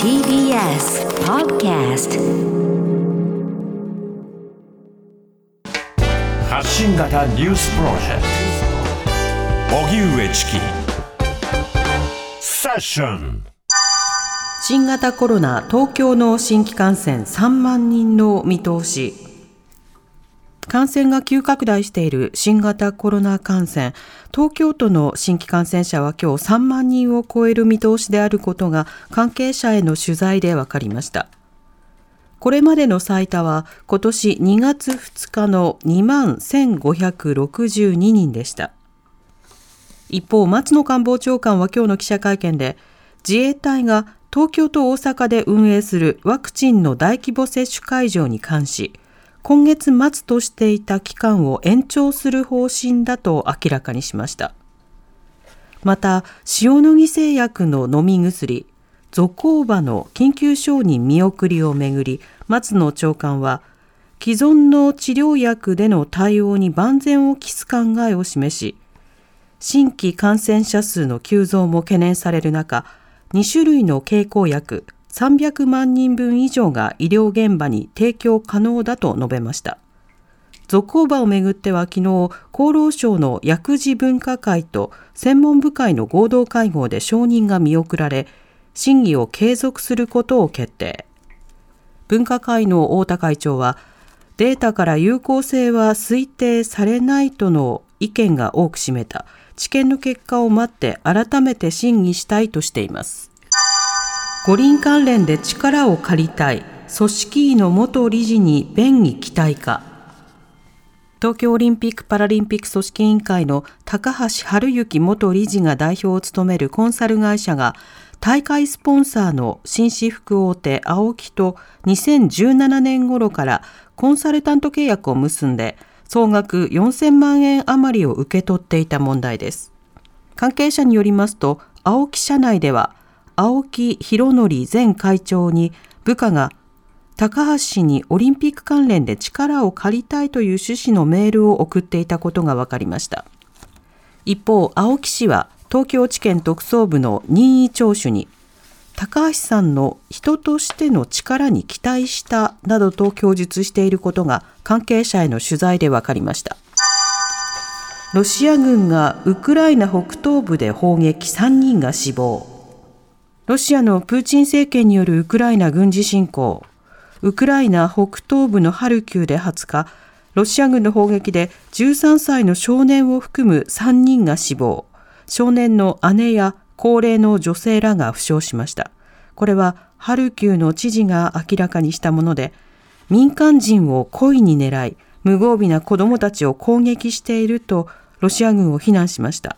TBS Podcast 発信型ニュースプロジェクト。荻上チキ。セッション。新型コロナ東京の新規感染3万人の見通し感染が急拡大している新型コロナ感染。東京都の新規感染者は今日3万人を超える見通しであることが関係者への取材で分かりました。これまでの最多は今年2月2日の2万1562人でした。一方松野官房長官は今日の記者会見で自衛隊が東京と大阪で運営するワクチンの大規模接種会場に関し、今月末としていた期間を延長する方針だと明らかにしました。また、塩野義製薬の飲み薬、ゾコーバの緊急承認見送りをめぐり、松野長官は、既存の治療薬での対応に万全を期す考えを示し、新規感染者数の急増も懸念される中、2種類の経口薬300万人分以上が医療現場に提供可能だと述べました。ゾコーバをめぐっては昨日、厚労省の薬事分科会と専門部会の合同会合で承認が見送られ、審議を継続することを決定。分科会の太田会長は、データから有効性は推定されないとの意見が多く占めた。治験の結果を待って改めて審議したいとしています五輪関連で力を借りたい組織委の元理事に便宜期待か東京オリンピック・パラリンピック組織委員会の高橋治之元理事が代表を務めるコンサル会社が大会スポンサーの紳士服大手 AOKI と2017年頃からコンサルタント契約を結んで総額4000万円余りを受け取っていた問題です。関係者によりますと、青木社内では、青木博則前会長に部下が高橋氏にオリンピック関連で力を借りたいという趣旨のメールを送っていたことが分かりました。一方、青木氏は東京地検特捜部の任意聴取に高橋さんの人としての力に期待したなどと供述していることが関係者への取材で分かりましたロシア軍がウクライナ北東部で砲撃3人が死亡ロシアのプーチン政権によるウクライナ軍事侵攻ウクライナ北東部のハルキウで20日ロシア軍の砲撃で13歳の少年を含む3人が死亡少年の姉や高齢の女性らが負傷しました。これはハルキウの知事が明らかにしたもので、民間人を故意に狙い、無防備な子供たちを攻撃しているとロシア軍を非難しました。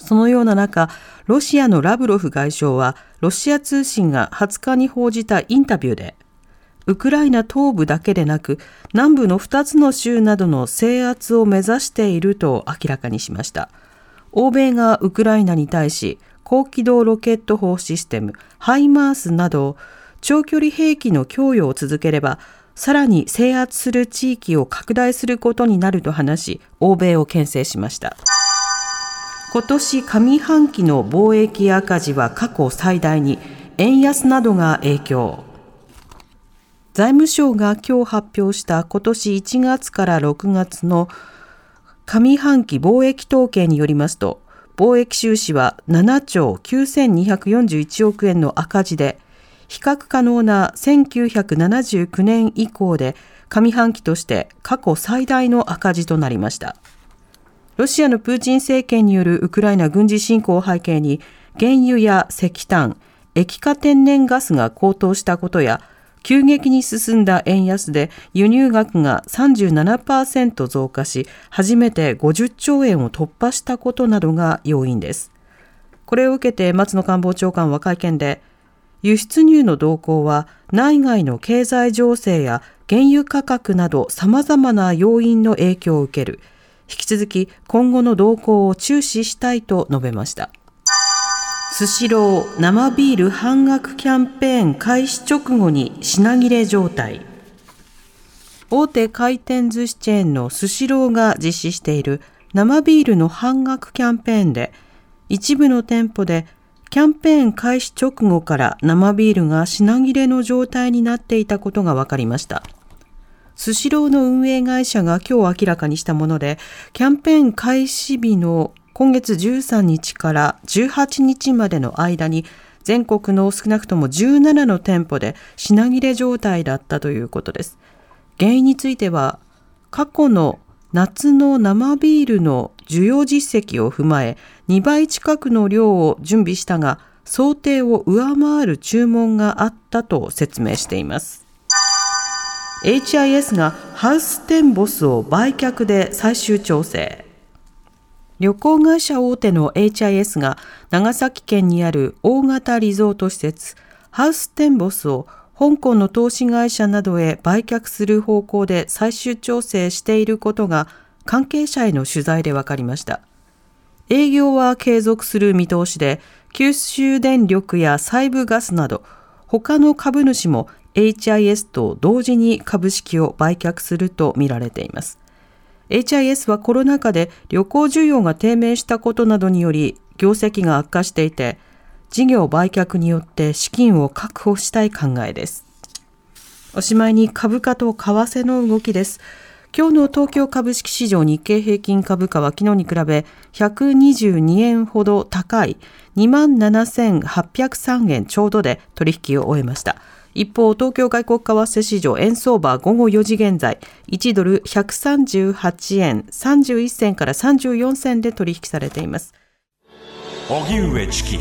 そのような中、ロシアのラブロフ外相は、ロシア通信が20日に報じたインタビューで、ウクライナ東部だけでなく、南部の2つの州などの制圧を目指していると明らかにしました。欧米がウクライナに対し高機動ロケット砲システムハイマースなど長距離兵器の供与を続ければさらに制圧する地域を拡大することになると話し欧米を牽制しました今年上半期の貿易赤字は過去最大に円安などが影響財務省が今日発表した今年1月から6月の上半期貿易統計によりますと、貿易収支は7兆9241億円の赤字で、比較可能な1979年以降で上半期として過去最大の赤字となりました。ロシアのプーチン政権によるウクライナ軍事侵攻を背景に、原油や石炭、液化天然ガスが高騰したことや、急激に進んだ円安で輸入額が37%増加し、初めて50兆円を突破したことなどが要因です。これを受けて松野官房長官は会見で、輸出入の動向は内外の経済情勢や原油価格など様々な要因の影響を受ける。引き続き今後の動向を注視したいと述べました。スシロー生ビール半額キャンペーン開始直後に品切れ状態大手回転寿司チェーンのスシローが実施している生ビールの半額キャンペーンで一部の店舗でキャンペーン開始直後から生ビールが品切れの状態になっていたことが分かりました。スシローの運営会社が今日明らかにしたもので、キャンペーン開始日の今月13日から18日までの間に全国の少なくとも17の店舗で品切れ状態だったということです。原因については過去の夏の生ビールの需要実績を踏まえ2倍近くの量を準備したが想定を上回る注文があったと説明しています。HIS がハウステンボスを売却で最終調整。旅行会社大手の HIS が長崎県にある大型リゾート施設ハウステンボスを香港の投資会社などへ売却する方向で最終調整していることが関係者への取材で分かりました。営業は継続する見通しで、九州電力や西部ガスなど他の株主も HIS と同時に株式を売却するとみられています。HIS はコロナ禍で旅行需要が低迷したことなどにより業績が悪化していて、事業売却によって資金を確保したい考えです。おしまいに株価と為替の動きです。今日の東京株式市場日経平均株価は昨日に比べ122円ほど高い27,803円ちょうどで取引を終えました。一方、東京外国為替市場円相場午後4時現在、1ドル138円31銭から34銭で取引されています。荻上チキ